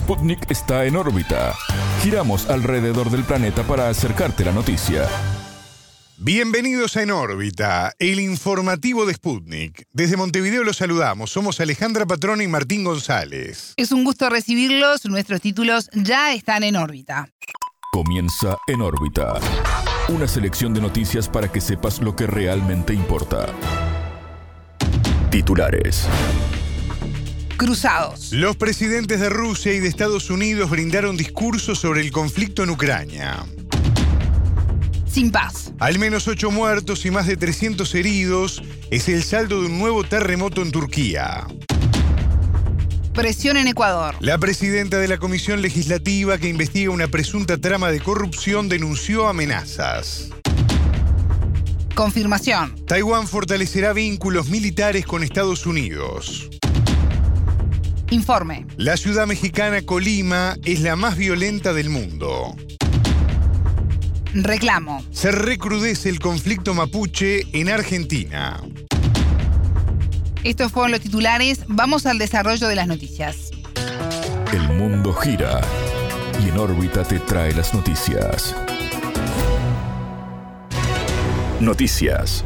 Sputnik está en órbita. Giramos alrededor del planeta para acercarte la noticia. Bienvenidos a En órbita, el informativo de Sputnik. Desde Montevideo los saludamos. Somos Alejandra Patrón y Martín González. Es un gusto recibirlos. Nuestros títulos ya están en órbita. Comienza En órbita. Una selección de noticias para que sepas lo que realmente importa. Titulares. Cruzados. Los presidentes de Rusia y de Estados Unidos brindaron discursos sobre el conflicto en Ucrania. Sin paz. Al menos ocho muertos y más de 300 heridos es el saldo de un nuevo terremoto en Turquía. Presión en Ecuador. La presidenta de la Comisión Legislativa que investiga una presunta trama de corrupción denunció amenazas. Confirmación. Taiwán fortalecerá vínculos militares con Estados Unidos. Informe. La ciudad mexicana Colima es la más violenta del mundo. Reclamo. Se recrudece el conflicto mapuche en Argentina. Estos fueron los titulares. Vamos al desarrollo de las noticias. El mundo gira y en órbita te trae las noticias. Noticias.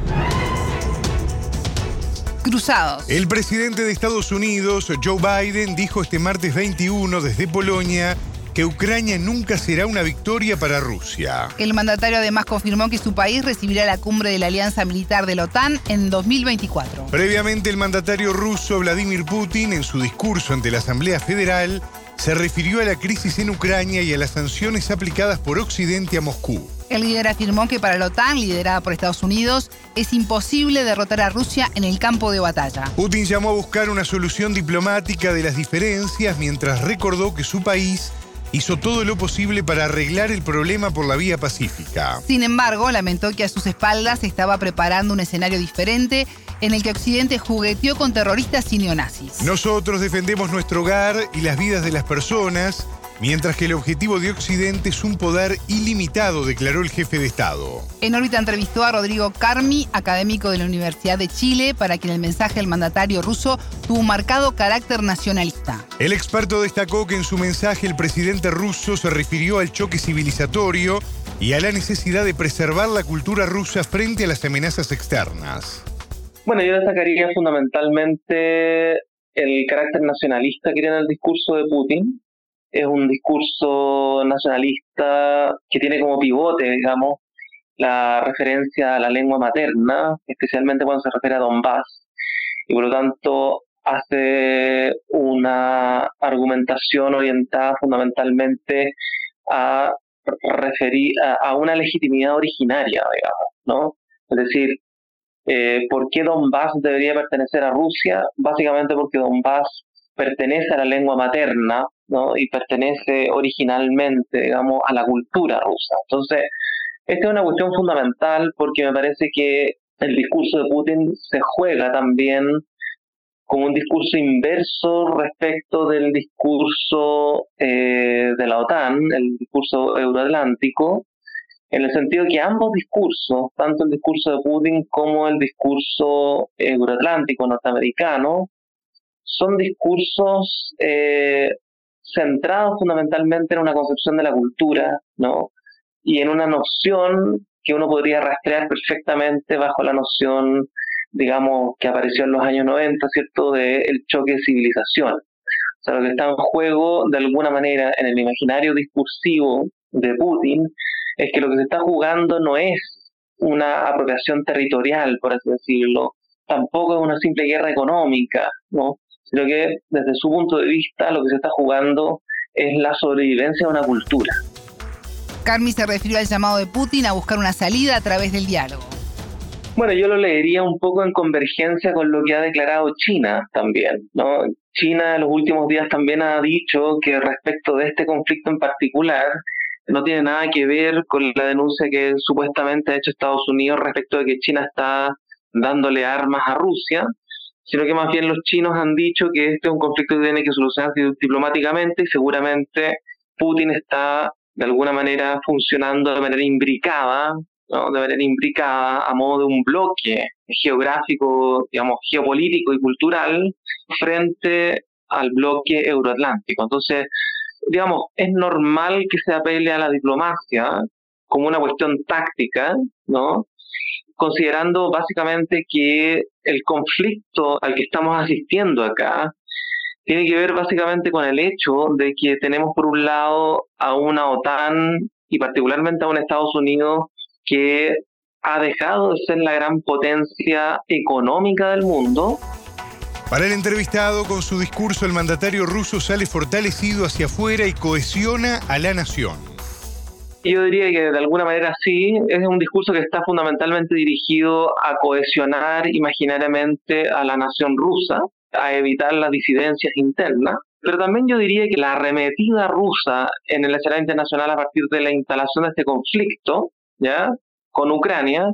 Cruzados. El presidente de Estados Unidos, Joe Biden, dijo este martes 21 desde Polonia que Ucrania nunca será una victoria para Rusia. El mandatario además confirmó que su país recibirá la cumbre de la Alianza Militar de la OTAN en 2024. Previamente, el mandatario ruso Vladimir Putin, en su discurso ante la Asamblea Federal, se refirió a la crisis en Ucrania y a las sanciones aplicadas por Occidente a Moscú. El líder afirmó que para la OTAN, liderada por Estados Unidos, es imposible derrotar a Rusia en el campo de batalla. Putin llamó a buscar una solución diplomática de las diferencias mientras recordó que su país hizo todo lo posible para arreglar el problema por la vía pacífica. Sin embargo, lamentó que a sus espaldas se estaba preparando un escenario diferente en el que Occidente jugueteó con terroristas y neonazis. Nosotros defendemos nuestro hogar y las vidas de las personas Mientras que el objetivo de Occidente es un poder ilimitado, declaró el jefe de Estado. En órbita entrevistó a Rodrigo Carmi, académico de la Universidad de Chile, para quien el mensaje del mandatario ruso tuvo un marcado carácter nacionalista. El experto destacó que en su mensaje el presidente ruso se refirió al choque civilizatorio y a la necesidad de preservar la cultura rusa frente a las amenazas externas. Bueno, yo destacaría fundamentalmente el carácter nacionalista que tiene el discurso de Putin, es un discurso nacionalista que tiene como pivote, digamos, la referencia a la lengua materna, especialmente cuando se refiere a Donbass, y por lo tanto hace una argumentación orientada fundamentalmente a referir a, una legitimidad originaria, digamos, ¿no? Es decir, eh, ¿por qué Donbass debería pertenecer a Rusia? Básicamente porque Donbass pertenece a la lengua materna ¿no? y pertenece originalmente, digamos, a la cultura rusa. Entonces, esta es una cuestión fundamental porque me parece que el discurso de Putin se juega también como un discurso inverso respecto del discurso eh, de la OTAN, el discurso euroatlántico, en el sentido que ambos discursos, tanto el discurso de Putin como el discurso euroatlántico norteamericano, son discursos eh, centrados fundamentalmente en una concepción de la cultura, ¿no? Y en una noción que uno podría rastrear perfectamente bajo la noción, digamos, que apareció en los años 90, ¿cierto?, del choque de civilización. O sea, lo que está en juego, de alguna manera, en el imaginario discursivo de Putin, es que lo que se está jugando no es una apropiación territorial, por así decirlo, tampoco es una simple guerra económica, ¿no? Sino que desde su punto de vista lo que se está jugando es la sobrevivencia de una cultura. Carmi se refirió al llamado de Putin a buscar una salida a través del diálogo. Bueno, yo lo leería un poco en convergencia con lo que ha declarado China también. ¿no? China en los últimos días también ha dicho que respecto de este conflicto en particular, no tiene nada que ver con la denuncia que supuestamente ha hecho Estados Unidos respecto de que China está dándole armas a Rusia, sino que más bien los chinos han dicho que este es un conflicto que tiene que solucionarse diplomáticamente y seguramente Putin está de alguna manera funcionando de manera imbricada, ¿no? de manera imbricada a modo de un bloque geográfico, digamos, geopolítico y cultural frente al bloque euroatlántico. Entonces, digamos, es normal que se apele a la diplomacia como una cuestión táctica, ¿no? Considerando básicamente que el conflicto al que estamos asistiendo acá tiene que ver básicamente con el hecho de que tenemos por un lado a una OTAN y particularmente a un Estados Unidos que ha dejado de ser la gran potencia económica del mundo. Para el entrevistado, con su discurso, el mandatario ruso sale fortalecido hacia afuera y cohesiona a la nación. Yo diría que de alguna manera sí, es un discurso que está fundamentalmente dirigido a cohesionar imaginariamente a la nación rusa, a evitar las disidencias internas, pero también yo diría que la arremetida rusa en el escenario internacional a partir de la instalación de este conflicto, ¿ya? con Ucrania,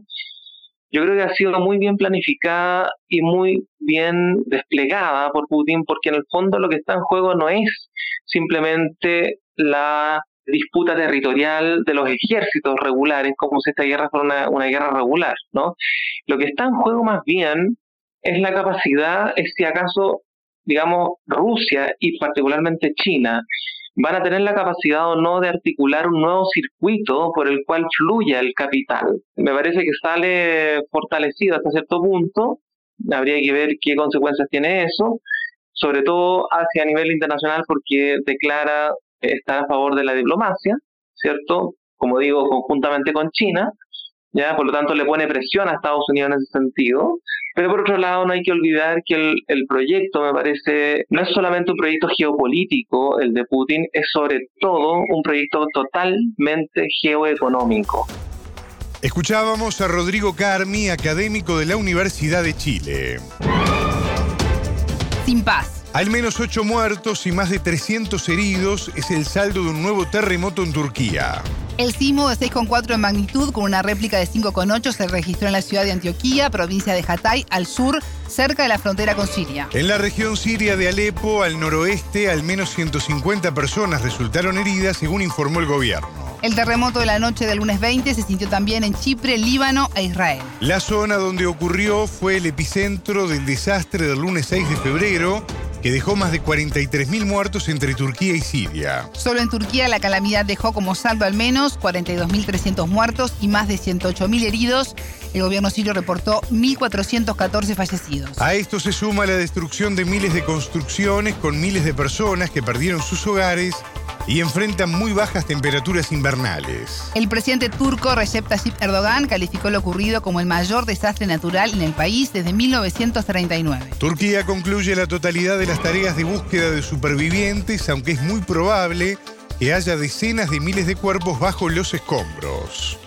yo creo que ha sido muy bien planificada y muy bien desplegada por Putin, porque en el fondo lo que está en juego no es simplemente la disputa territorial de los ejércitos regulares, como si esta guerra fuera una, guerra regular, ¿no? Lo que está en juego más bien es la capacidad, es si acaso, digamos, Rusia y particularmente China van a tener la capacidad o no de articular un nuevo circuito por el cual fluya el capital. Me parece que sale fortalecido hasta cierto punto, habría que ver qué consecuencias tiene eso, sobre todo hacia nivel internacional porque declara estar a favor de la diplomacia, ¿cierto? Como digo, conjuntamente con China, ¿ya? Por lo tanto, le pone presión a Estados Unidos en ese sentido. Pero por otro lado, no hay que olvidar que el, el, proyecto, me parece, no es solamente un proyecto geopolítico, el de Putin, es sobre todo un proyecto totalmente geoeconómico. Escuchábamos a Rodrigo Carmi, académico de la Universidad de Chile. Sin paz. Al menos ocho muertos y más de 300 heridos es el saldo de un nuevo terremoto en Turquía. El sismo de 6,4 en magnitud con una réplica de 5,8 se registró en la ciudad de Antioquía, provincia de Hatay, al sur, cerca de la frontera con Siria. En la región siria de Alepo, al noroeste, al menos 150 personas resultaron heridas, según informó el gobierno. El terremoto de la noche del lunes 20 se sintió también en Chipre, Líbano e Israel. La zona donde ocurrió fue el epicentro del desastre del lunes 6 de febrero que dejó más de 43.000 muertos entre Turquía y Siria. Solo en Turquía la calamidad dejó como saldo al menos 42.300 muertos y más de 108.000 heridos. El gobierno sirio reportó 1.414 fallecidos. A esto se suma la destrucción de miles de construcciones con miles de personas que perdieron sus hogares y enfrentan muy bajas temperaturas invernales. El presidente turco Recep Tayyip Erdogan calificó lo ocurrido como el mayor desastre natural en el país desde 1939. Turquía concluye la totalidad de las tareas de búsqueda de supervivientes, aunque es muy probable que haya decenas de miles de cuerpos bajo los escombros.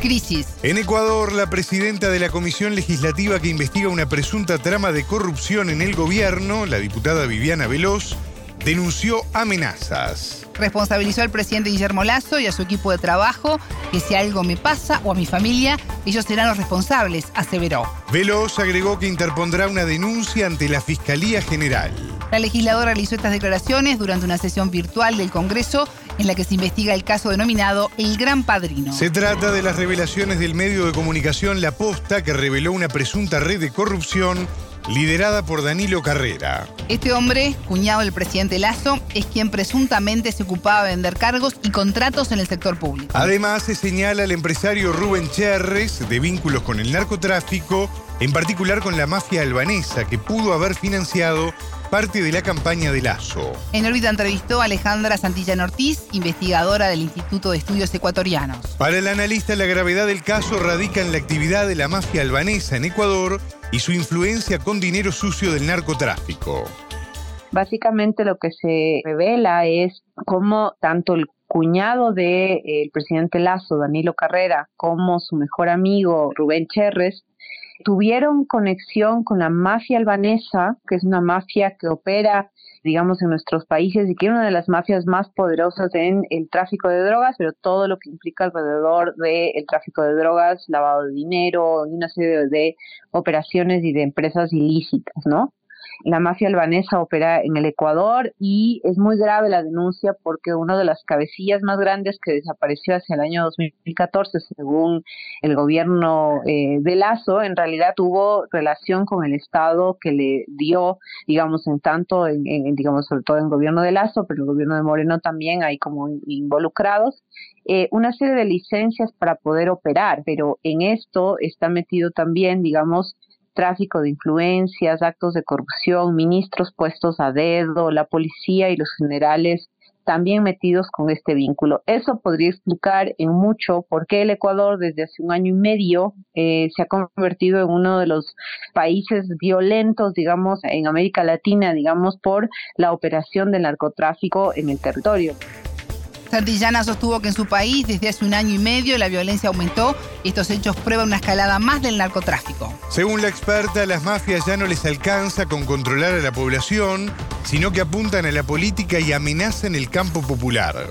Crisis. En Ecuador, la presidenta de la comisión legislativa que investiga una presunta trama de corrupción en el gobierno, la diputada Viviana Veloz, denunció amenazas. Responsabilizó al presidente Guillermo Lazo y a su equipo de trabajo que si algo me pasa o a mi familia, ellos serán los responsables, aseveró. Veloz agregó que interpondrá una denuncia ante la Fiscalía General. La legisladora realizó estas declaraciones durante una sesión virtual del Congreso en la que se investiga el caso denominado El Gran Padrino. Se trata de las revelaciones del medio de comunicación La Posta que reveló una presunta red de corrupción liderada por Danilo Carrera. Este hombre, cuñado del presidente Lazo, es quien presuntamente se ocupaba de vender cargos y contratos en el sector público. Además, se señala al empresario Rubén Cherres de vínculos con el narcotráfico, en particular con la mafia albanesa, que pudo haber financiado parte de la campaña de Lazo. En órbita entrevistó a Alejandra Santillán Ortiz, investigadora del Instituto de Estudios Ecuatorianos. Para el analista, la gravedad del caso radica en la actividad de la mafia albanesa en Ecuador y su influencia con dinero sucio del narcotráfico. Básicamente lo que se revela es cómo tanto el cuñado del de, presidente Lazo, Danilo Carrera, como su mejor amigo Rubén Cherres, tuvieron conexión con la mafia albanesa, que es una mafia que opera, digamos, en nuestros países y que es una de las mafias más poderosas en el tráfico de drogas, pero todo lo que implica alrededor del tráfico de drogas, lavado de dinero y una serie de operaciones y de empresas ilícitas, ¿no? La mafia albanesa opera en el Ecuador y es muy grave la denuncia porque una de las cabecillas más grandes que desapareció hacia el año 2014, según el gobierno eh, de Lazo, en realidad tuvo relación con el Estado que le dio, digamos, en tanto, en, digamos, sobre todo en el gobierno de Lazo, pero el gobierno de Moreno también hay como involucrados, eh, una serie de licencias para poder operar, pero en esto está metido también, digamos, tráfico de influencias, actos de corrupción, ministros puestos a dedo, la policía y los generales también metidos con este vínculo. Eso podría explicar en mucho por qué el Ecuador desde hace un año y medio eh, se ha convertido en uno de los países violentos, digamos, en América Latina, digamos, por la operación del narcotráfico en el territorio. Santillana sostuvo que en su país desde hace un año y medio la violencia aumentó y estos hechos prueban una escalada más del narcotráfico. Según la experta, las mafias ya no les alcanza con controlar a la población, sino que apuntan a la política y amenazan el campo popular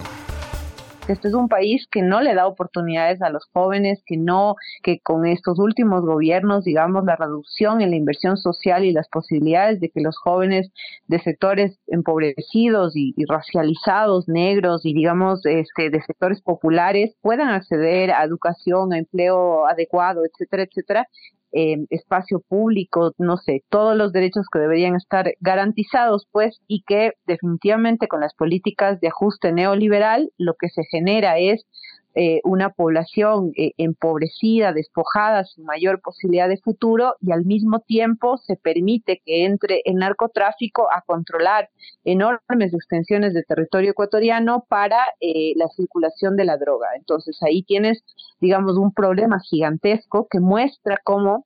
este es un país que no le da oportunidades a los jóvenes, que no, que con estos últimos gobiernos, digamos, la reducción en la inversión social y las posibilidades de que los jóvenes de sectores empobrecidos y, y racializados, negros y digamos, este, de sectores populares puedan acceder a educación, a empleo adecuado, etcétera, etcétera, eh, espacio público, no sé, todos los derechos que deberían estar garantizados, pues, y que definitivamente con las políticas de ajuste neoliberal lo que se genera es eh, una población eh, empobrecida, despojada, sin mayor posibilidad de futuro y al mismo tiempo se permite que entre el narcotráfico a controlar enormes extensiones de territorio ecuatoriano para eh, la circulación de la droga. Entonces ahí tienes, digamos, un problema gigantesco que muestra cómo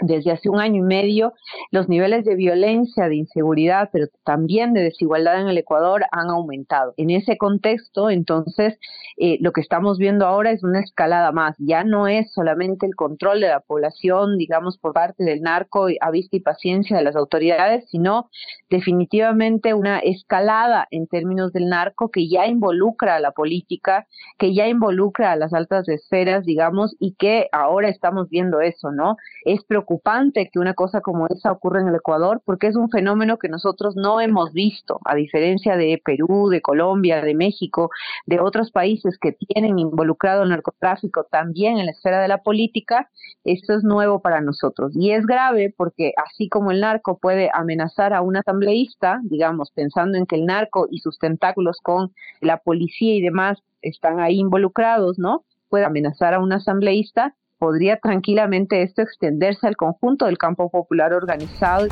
desde hace un año y medio los niveles de violencia, de inseguridad, pero también de desigualdad en el Ecuador han aumentado. En ese contexto, entonces, eh, lo que estamos viendo ahora es una escalada más. Ya no es solamente el control de la población, digamos, por parte del narco a vista y paciencia de las autoridades, sino definitivamente una escalada en términos del narco que ya involucra a la política, que ya involucra a las altas esferas, digamos, y que ahora estamos viendo eso, ¿no? Es preocupante que una cosa como esa ocurra en el Ecuador porque es un fenómeno que nosotros no hemos visto, a diferencia de Perú, de Colombia, de México, de otros países que tienen involucrado el narcotráfico también en la esfera de la política, esto es nuevo para nosotros. Y es grave porque así como el narco puede amenazar a un asambleísta, digamos, pensando en que el narco y sus tentáculos con la policía y demás están ahí involucrados, ¿no? Puede amenazar a un asambleísta, podría tranquilamente esto extenderse al conjunto del campo popular organizado.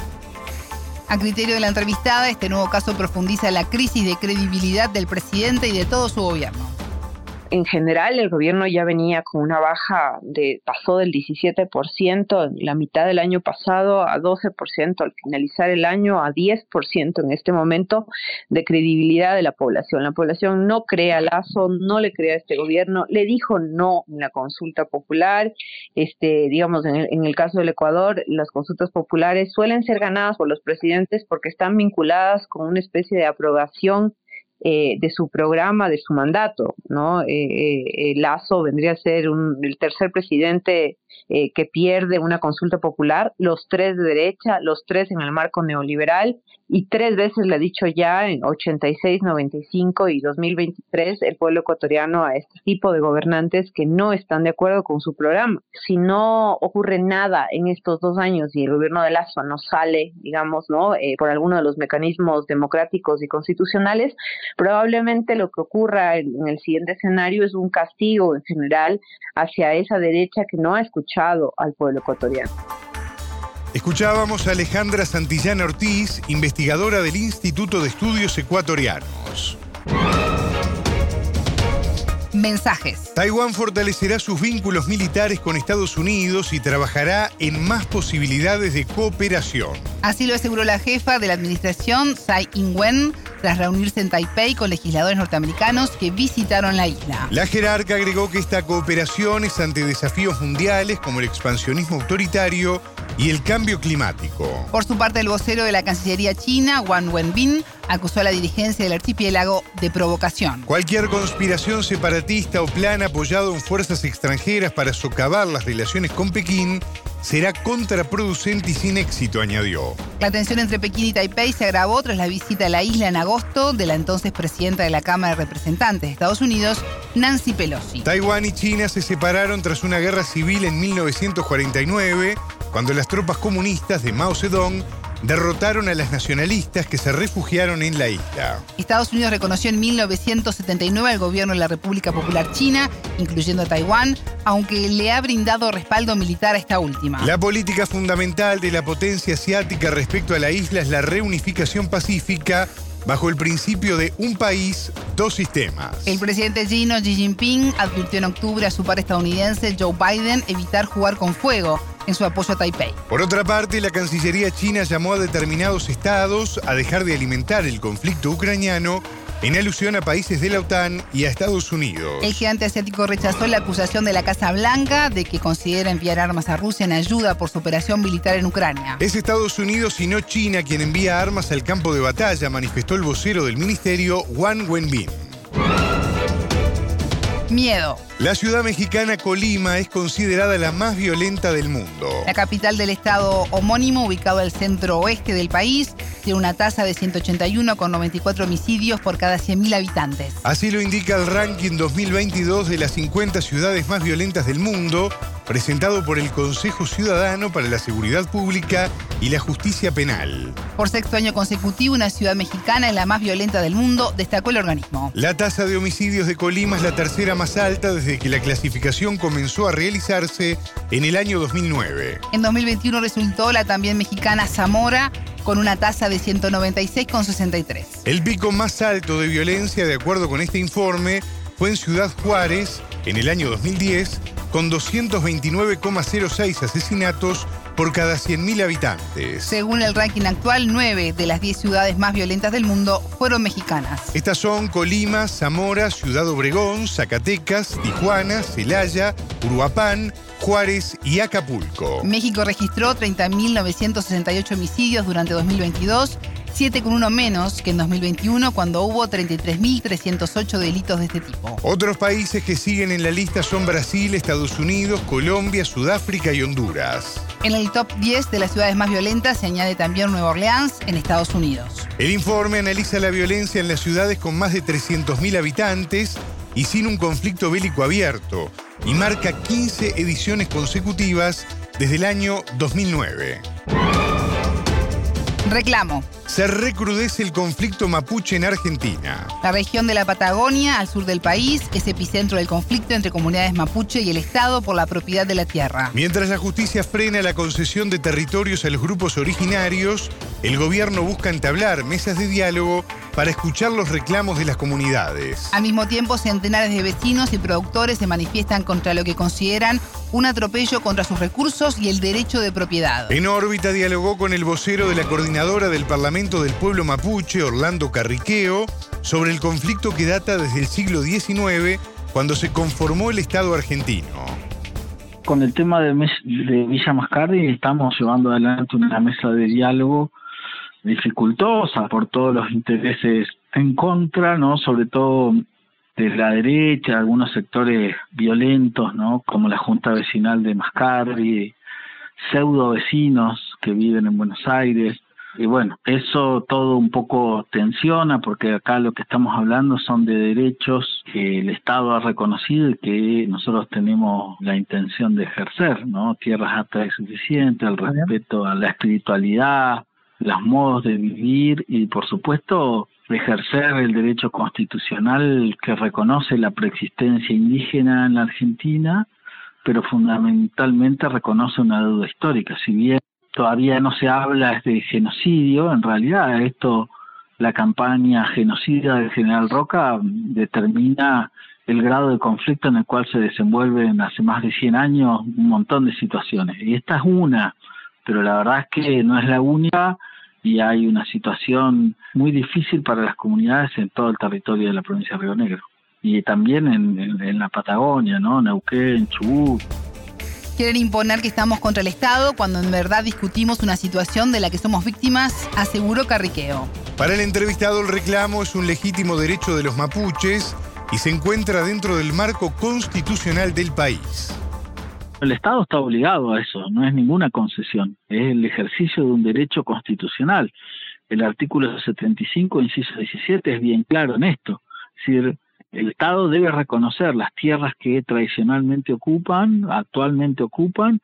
A criterio de la entrevistada, este nuevo caso profundiza la crisis de credibilidad del presidente y de todo su gobierno en general el gobierno ya venía con una baja de, pasó del 17% en la mitad del año pasado a 12% al finalizar el año, a 10% en este momento de credibilidad de la población. La población no cree a Lazo, no le cree a este gobierno, le dijo no en la consulta popular. Este, digamos, en el, en el caso del Ecuador, las consultas populares suelen ser ganadas por los presidentes porque están vinculadas con una especie de aprobación eh, de su programa, de su mandato, ¿no? Eh, eh, Lazo vendría a ser el tercer presidente que pierde una consulta popular, los tres de derecha, los tres en el marco neoliberal, y tres veces le ha dicho ya en 86, 95 y 2023 el pueblo ecuatoriano a este tipo de gobernantes que no están de acuerdo con su programa. Si no ocurre nada en estos dos años y el gobierno de Lazo no sale, digamos, ¿no? por alguno de los mecanismos democráticos y constitucionales, Probablemente lo que ocurra en, el siguiente escenario es un castigo en general hacia esa derecha que no ha escuchado al pueblo ecuatoriano. Escuchábamos a Alejandra Santillana Ortiz, investigadora del Instituto de Estudios Ecuatorianos. Mensajes. Taiwán fortalecerá sus vínculos militares con Estados Unidos y trabajará en más posibilidades de cooperación. Así lo aseguró la jefa de la administración, Tsai Ing-wen, tras reunirse en Taipei con legisladores norteamericanos que visitaron la isla. La jerarca agregó que esta cooperación es ante desafíos mundiales como el expansionismo autoritario y el cambio climático. Por su parte, el vocero de la Cancillería China, Wang Wenbin, acusó a la dirigencia del archipiélago de provocación. Cualquier conspiración separatista o plan apoyado en fuerzas extranjeras para socavar las relaciones con Pekín será contraproducente y sin éxito, añadió. La tensión entre Pekín y Taipei se agravó tras la visita a la isla en agosto de la entonces presidenta de la Cámara de Representantes de Estados Unidos, Nancy Pelosi. Taiwán y China se separaron tras una guerra civil en 1949, cuando las tropas comunistas de Mao Zedong derrotaron a las nacionalistas que se refugiaron en la isla. Estados Unidos reconoció en 1979 al gobierno de la República Popular China, incluyendo a Taiwán, aunque le ha brindado respaldo militar a esta última. La política fundamental de la potencia asiática respecto a la isla es la reunificación pacífica bajo el principio de un país, dos sistemas. El presidente chino Xi Jinping advirtió en octubre a su par estadounidense Joe Biden evitar jugar con fuego en su apoyo a Taipei. Por otra parte, la Cancillería china llamó a determinados estados a dejar de alimentar el conflicto ucraniano en alusión a países de la OTAN y a Estados Unidos. El gigante asiático rechazó la acusación de la Casa Blanca de que considera enviar armas a Rusia en ayuda por su operación militar en Ucrania. Es Estados Unidos y no China quien envía armas al campo de batalla, manifestó el vocero del ministerio, Wang Wenbin. Miedo. La ciudad mexicana Colima es considerada la más violenta del mundo. La capital del estado homónimo, ubicado al centro oeste del país, tiene una tasa de 181 con 94 homicidios por cada 100.000 habitantes. Así lo indica el ranking 2022 de las 50 ciudades más violentas del mundo, presentado por el Consejo Ciudadano para la Seguridad Pública y la Justicia Penal. Por sexto año consecutivo, una ciudad mexicana es la más violenta del mundo, destacó el organismo. La tasa de homicidios de Colima es la tercera más alta desde que la clasificación comenzó a realizarse en el año 2009. En 2021 resultó la también mexicana Zamora con una tasa de 196,63. El pico más alto de violencia, de acuerdo con este informe, fue en Ciudad Juárez en el año 2010, con 229,06 asesinatos por cada 100.000 habitantes. Según el ranking actual, 9 de las 10 ciudades más violentas del mundo fueron mexicanas. Estas son Colima, Zamora, Ciudad Obregón, Zacatecas, Tijuana, Celaya, Uruapán, Juárez y Acapulco. México registró 30.968 homicidios durante 2022 7 con uno menos que en 2021 cuando hubo 33.308 delitos de este tipo. Otros países que siguen en la lista son Brasil, Estados Unidos, Colombia, Sudáfrica y Honduras. En el top 10 de las ciudades más violentas se añade también Nueva Orleans, en Estados Unidos. El informe analiza la violencia en las ciudades con más de 300.000 habitantes y sin un conflicto bélico abierto, y marca 15 ediciones consecutivas desde el año 2009. Reclamo. Se recrudece el conflicto mapuche en Argentina. La región de la Patagonia, al sur del país, es epicentro del conflicto entre comunidades mapuche y el Estado por la propiedad de la tierra. Mientras la justicia frena la concesión de territorios a los grupos originarios, el gobierno busca entablar mesas de diálogo para escuchar los reclamos de las comunidades. Al mismo tiempo, centenares de vecinos y productores se manifiestan contra lo que consideran un atropello contra sus recursos y el derecho de propiedad. En órbita dialogó con el vocero de la coordinadora del Parlamento del Pueblo Mapuche, Orlando Carriqueo, sobre el conflicto que data desde el siglo XIX, cuando se conformó el Estado argentino. Con el tema de, Villa Mascardi estamos llevando adelante una mesa de diálogo dificultosa por todos los intereses en contra, ¿no? Sobre todo de la derecha, algunos sectores violentos, ¿no? Como la Junta Vecinal de Mascardi, pseudo vecinos que viven en Buenos Aires. Y bueno, eso todo un poco tensiona porque acá lo que estamos hablando son de derechos que el Estado ha reconocido y que nosotros tenemos la intención de ejercer, ¿no? Tierras aptas y suficientes, el respeto a la espiritualidad, los modos de vivir y por supuesto ejercer el derecho constitucional que reconoce la preexistencia indígena en la Argentina, pero fundamentalmente reconoce una deuda histórica. Si bien todavía no se habla de genocidio, en realidad esto, la campaña genocida del general Roca determina el grado de conflicto en el cual se desenvuelven hace más de 100 años un montón de situaciones. Y esta es una, pero la verdad es que no es la única y hay una situación muy difícil para las comunidades en todo el territorio de la provincia de Río Negro y también en, la Patagonia, ¿no? Neuquén, Chubut. Quieren imponer que estamos contra el Estado cuando en verdad discutimos una situación de la que somos víctimas, aseguró Carriqueo. Para el entrevistado el reclamo es un legítimo derecho de los mapuches y se encuentra dentro del marco constitucional del país. El Estado está obligado a eso, no es ninguna concesión, es el ejercicio de un derecho constitucional. El artículo 75, inciso 17, es bien claro en esto. Es decir, el Estado debe reconocer las tierras que tradicionalmente ocupan, actualmente ocupan,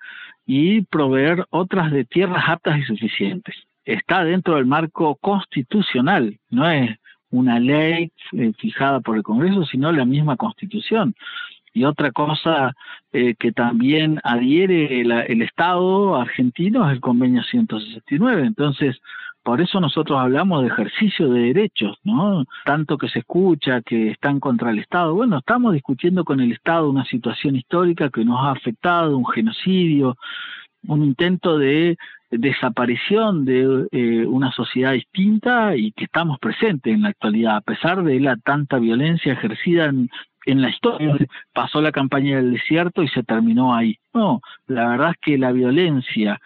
y proveer otras de tierras aptas y suficientes. Está dentro del marco constitucional, no es una ley eh, fijada por el Congreso, sino la misma Constitución. Y otra cosa eh, que también adhiere el Estado argentino es el convenio 169. Entonces, por eso nosotros hablamos de ejercicio de derechos, ¿no? Tanto que se escucha que están contra el Estado. Bueno, estamos discutiendo con el Estado una situación histórica que nos ha afectado, un genocidio, un intento de desaparición de eh, una sociedad distinta y que estamos presentes en la actualidad, a pesar de la tanta violencia ejercida en, en la historia. Pasó la campaña del desierto y se terminó ahí. No, la verdad es que la violencia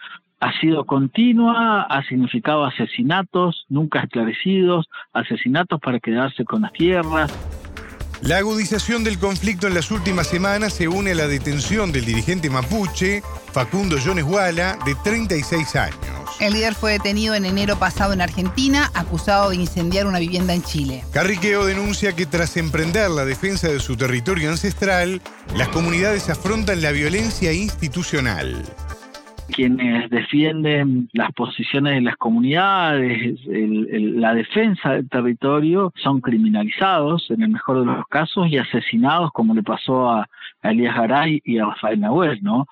ha sido continua, ha significado asesinatos nunca esclarecidos, asesinatos para quedarse con las tierras. La agudización del conflicto en las últimas semanas se une a la detención del dirigente mapuche, Facundo Jones Wala, de 36 años. El líder fue detenido en enero pasado en Argentina, acusado de incendiar una vivienda en Chile. Carriqueo denuncia que tras emprender la defensa de su territorio ancestral, las comunidades afrontan la violencia institucional quienes defienden las posiciones de las comunidades, la defensa del territorio, son criminalizados en el mejor de los casos y asesinados como le pasó a, Elías Garay y a Rafael Nahuel, ¿no?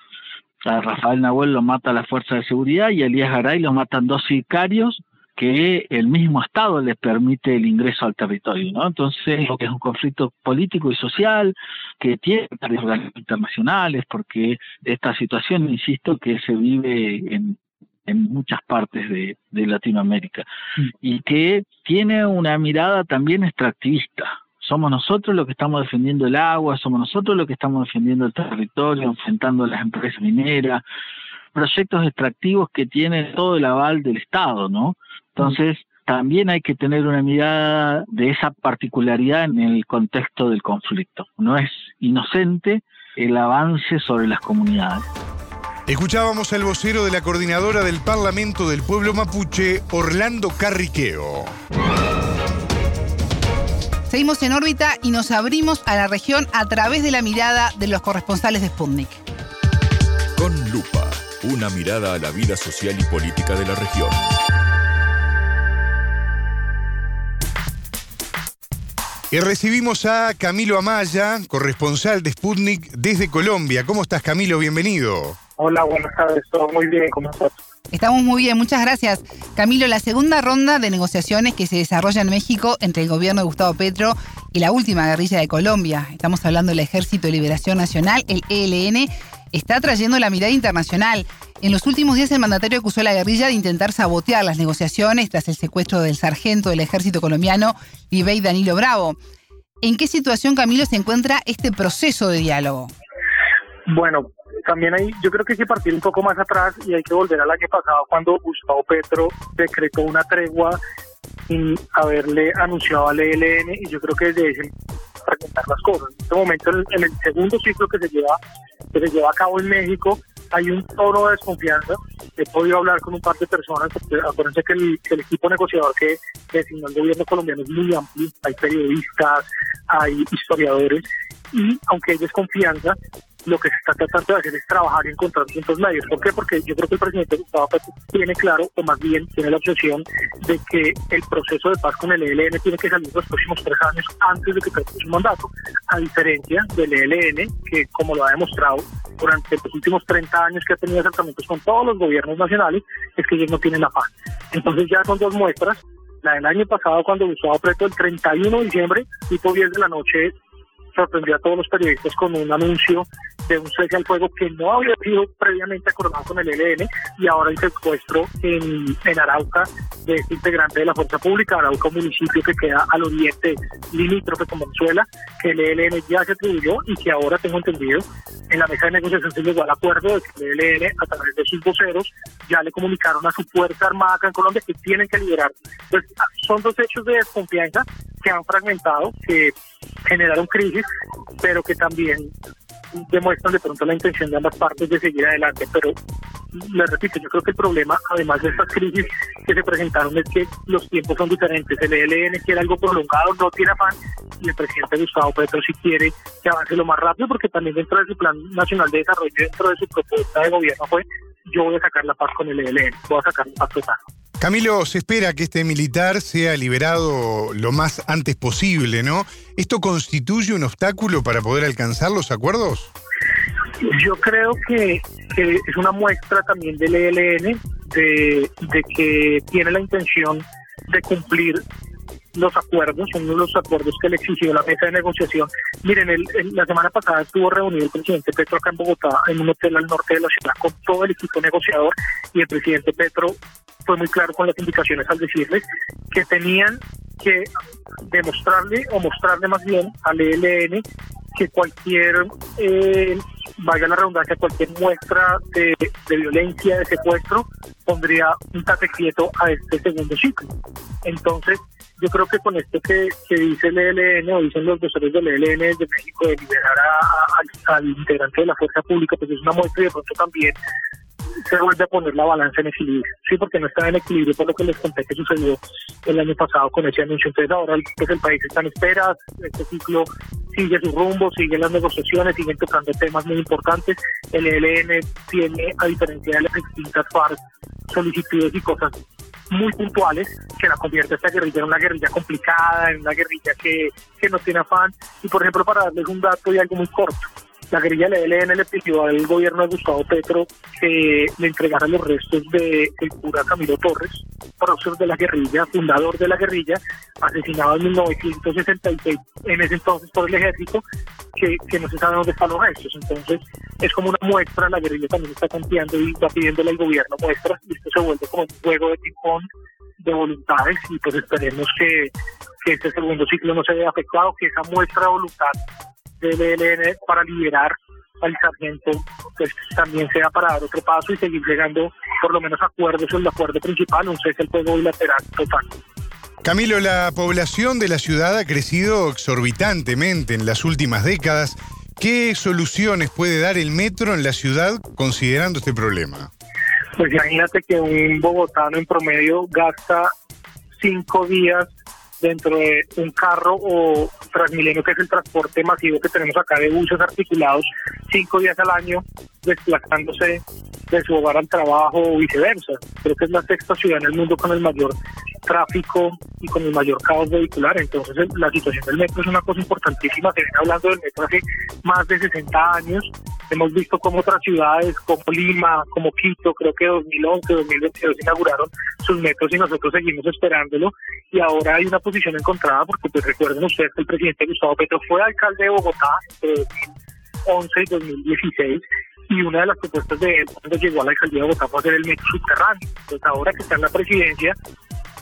A Rafael Nahuel lo mata la fuerza de seguridad y a Elías Garay lo matan dos sicarios que el mismo Estado les permite el ingreso al territorio, ¿no? Entonces, lo que es un conflicto político y social que tiene organismos internacionales, porque esta situación, insisto, que se vive en, en muchas partes de, de Latinoamérica mm. y que tiene una mirada también extractivista. Somos nosotros los que estamos defendiendo el agua, somos nosotros los que estamos defendiendo el territorio, enfrentando a las empresas mineras, proyectos extractivos que tienen todo el aval del Estado, ¿no? Entonces, también hay que tener una mirada de esa particularidad en el contexto del conflicto. No es inocente el avance sobre las comunidades. Escuchábamos al vocero de la coordinadora del Parlamento del Pueblo Mapuche, Orlando Carriqueo. Seguimos en órbita y nos abrimos a la región a través de la mirada de los corresponsales de Sputnik. Con lupa, una mirada a la vida social y política de la región. Y recibimos a Camilo Amaya, corresponsal de Sputnik desde Colombia. ¿Cómo estás, Camilo? Bienvenido. Hola, buenas tardes. Todo muy bien. ¿Cómo estás? Estamos muy bien, muchas gracias. Camilo, la segunda ronda de negociaciones que se desarrolla en México entre el gobierno de Gustavo Petro y la última guerrilla de Colombia, estamos hablando del Ejército de Liberación Nacional, el ELN, está trayendo la mirada internacional. En los últimos días el mandatario acusó a la guerrilla de intentar sabotear las negociaciones tras el secuestro del sargento del ejército colombiano, Libey Danilo Bravo. ¿En qué situación, Camilo, se encuentra este proceso de diálogo? Bueno, también hay, yo creo que hay que partir un poco más atrás y hay que volver al año pasado cuando Gustavo Petro decretó una tregua sin haberle anunciado al ELN y yo creo que desde ese fragmentar las cosas. En este momento, en el segundo ciclo que se lleva, que se lleva a cabo en México, hay un tono de desconfianza. He podido hablar con un par de personas, acuérdense que el, equipo negociador que, designó el gobierno colombiano es muy amplio, hay periodistas, hay historiadores, y aunque hay desconfianza, lo que se está tratando de hacer es trabajar y encontrar puntos medios. ¿Por qué? Porque yo creo que el presidente Gustavo Petro tiene claro, o más bien tiene la obsesión, de que el proceso de paz con el ELN tiene que salir los próximos tres años antes de que termine su mandato, a diferencia del ELN, que como lo ha demostrado durante los últimos 30 años que ha tenido acercamientos con todos los gobiernos nacionales, es que ellos no tienen la paz. Entonces ya son dos muestras. La del año pasado, cuando Gustavo Petro, el 31 de diciembre, tipo 10 de la noche, sorprendió a todos los periodistas con un anuncio un cese al fuego que no había sido previamente acordado con el ELN y ahora el secuestro en, en Arauca de este integrante de la Fuerza Pública, Arauca, un municipio que queda al oriente limítrofe con Venezuela, que el ELN ya se atribuyó y que ahora tengo entendido en la mesa de negociación se llegó al acuerdo de que el ELN a través de sus voceros ya le comunicaron a su Fuerza Armada acá en Colombia que tienen que liberar. Pues, son dos hechos de desconfianza que han fragmentado, que generaron crisis, pero que también demuestran de pronto la intención de ambas partes de seguir adelante, pero le repito, yo creo que el problema, además de estas crisis que se presentaron, es que los tiempos son diferentes. El ELN quiere algo prolongado, no tiene afán, y el presidente Gustavo Petro sí quiere que avance lo más rápido, porque también dentro de su Plan Nacional de Desarrollo, dentro de su propuesta de gobierno fue, yo voy a sacar la paz con el ELN, voy a sacar la paz total. Camilo, se espera que este militar sea liberado lo más antes posible, ¿no? ¿Esto constituye un obstáculo para poder alcanzar los acuerdos? Yo creo que, es una muestra también del ELN de, que tiene la intención de cumplir los acuerdos, uno de los acuerdos que le exigió la mesa de negociación. Miren, el, la semana pasada estuvo reunido el presidente Petro acá en Bogotá, en un hotel al norte de la ciudad, con todo el equipo negociador, y el presidente Petro fue muy claro con las indicaciones al decirles que tenían que demostrarle o mostrarle más bien al ELN que cualquier, eh, vaya la redundancia, cualquier muestra de, violencia, de secuestro, pondría un tate quieto a este segundo ciclo. Entonces, yo creo que con esto que, dice el ELN o dicen los doctores del ELN de México de liberar al integrante de la fuerza pública, pues es una muestra y de pronto también se vuelve a poner la balanza en equilibrio, sí, porque no está en equilibrio por lo que les conté que sucedió el año pasado con ese anuncio. Entonces ahora pues, el país está en espera, este ciclo sigue su rumbo, sigue las negociaciones, siguen tocando temas muy importantes. El ELN tiene, a diferencia de las distintas FARC, solicitudes y cosas muy puntuales que la convierte esta guerrilla en una guerrilla complicada, en una guerrilla que, que no tiene afán. Y por ejemplo, para darles un dato y algo muy corto, la guerrilla del ELN le pidió al gobierno de Gustavo Petro que le entregara los restos del cura Camilo Torres, prócer de la guerrilla, fundador de la guerrilla, asesinado en 1966, en ese entonces por el ejército, que, no se sabe dónde están los restos. Entonces, es como una muestra, la guerrilla también está confiando y va pidiéndole al gobierno muestras, y esto se vuelve como un juego de ping-pong de voluntades, y pues esperemos que, que este segundo ciclo no se vea afectado, que esa muestra de voluntad del ELN para liberar al sargento, pues también sea para dar otro paso y seguir llegando por lo menos a acuerdos en el acuerdo principal, un cese el fuego bilateral total. Camilo, la población de la ciudad ha crecido exorbitantemente en las últimas décadas. ¿Qué soluciones puede dar el metro en la ciudad considerando este problema? Pues imagínate que un bogotano en promedio gasta cinco días dentro de un carro o Transmilenio, que es el transporte masivo que tenemos acá de buses articulados cinco días al año, desplazándose de su hogar al trabajo o viceversa. Creo que es la sexta ciudad en el mundo con el mayor tráfico y con el mayor caos vehicular. Entonces, la situación del metro es una cosa importantísima. Se viene hablando del metro hace más de 60 años. Hemos visto cómo otras ciudades, como Lima, como Quito, creo que 2011, 2022 inauguraron sus metros y nosotros seguimos esperándolo. Y ahora hay una posición encontrada, porque pues recuerden ustedes que el presidente Gustavo Petro fue alcalde de Bogotá entre 2011 y 2016 y una de las propuestas de él cuando llegó a la alcaldía de Bogotá fue hacer el metro subterráneo. Entonces ahora que está en la presidencia,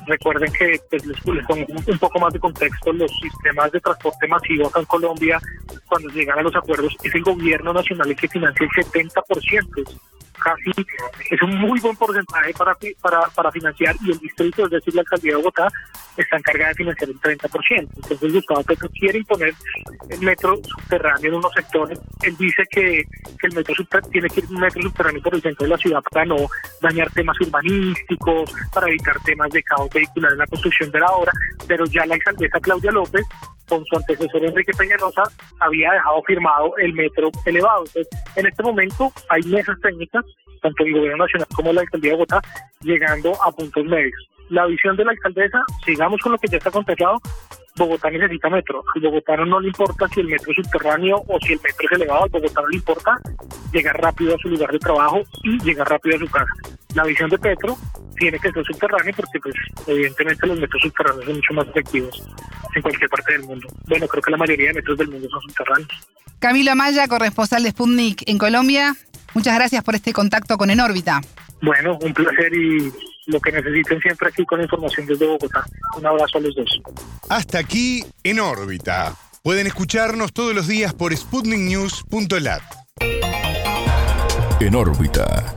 Recuerden que pues, les, pongo un poco más de contexto, los sistemas de transporte masivo acá en Colombia, cuando llegan a los acuerdos, es el gobierno nacional el que financia el 70% casi es un muy buen porcentaje para, para, para financiar y el distrito, es decir, la alcaldía de Bogotá, está encargada de financiar el 30%. Entonces Gustavo Petro quiere imponer el metro subterráneo en unos sectores. Él dice que, el metro tiene que ir un metro subterráneo por el centro de la ciudad para no dañar temas urbanísticos, para evitar temas de caos vehicular en la construcción de la obra, pero ya la alcaldesa Claudia López con su antecesor Enrique Peñalosa había dejado firmado el metro elevado. Entonces, en este momento hay mesas técnicas, tanto el gobierno nacional como la alcaldía de Bogotá, llegando a puntos medios. La visión de la alcaldesa, sigamos con lo que ya está contemplado, Bogotá necesita metro. Al bogotano no le importa si el metro es subterráneo o si el metro es elevado, al bogotano le importa llegar rápido a su lugar de trabajo y llegar rápido a su casa. La visión de Petro tiene que ser subterráneo porque pues evidentemente los metros subterráneos son mucho más efectivos en cualquier parte del mundo. Bueno, creo que la mayoría de metros del mundo son subterráneos. Camilo Amaya, corresponsal de Sputnik en Colombia, muchas gracias por este contacto con En órbita. Bueno, un placer y lo que necesiten siempre aquí con información desde Bogotá. Un abrazo a los dos. Hasta aquí En órbita. Pueden escucharnos todos los días por sputniknews.lat. En órbita.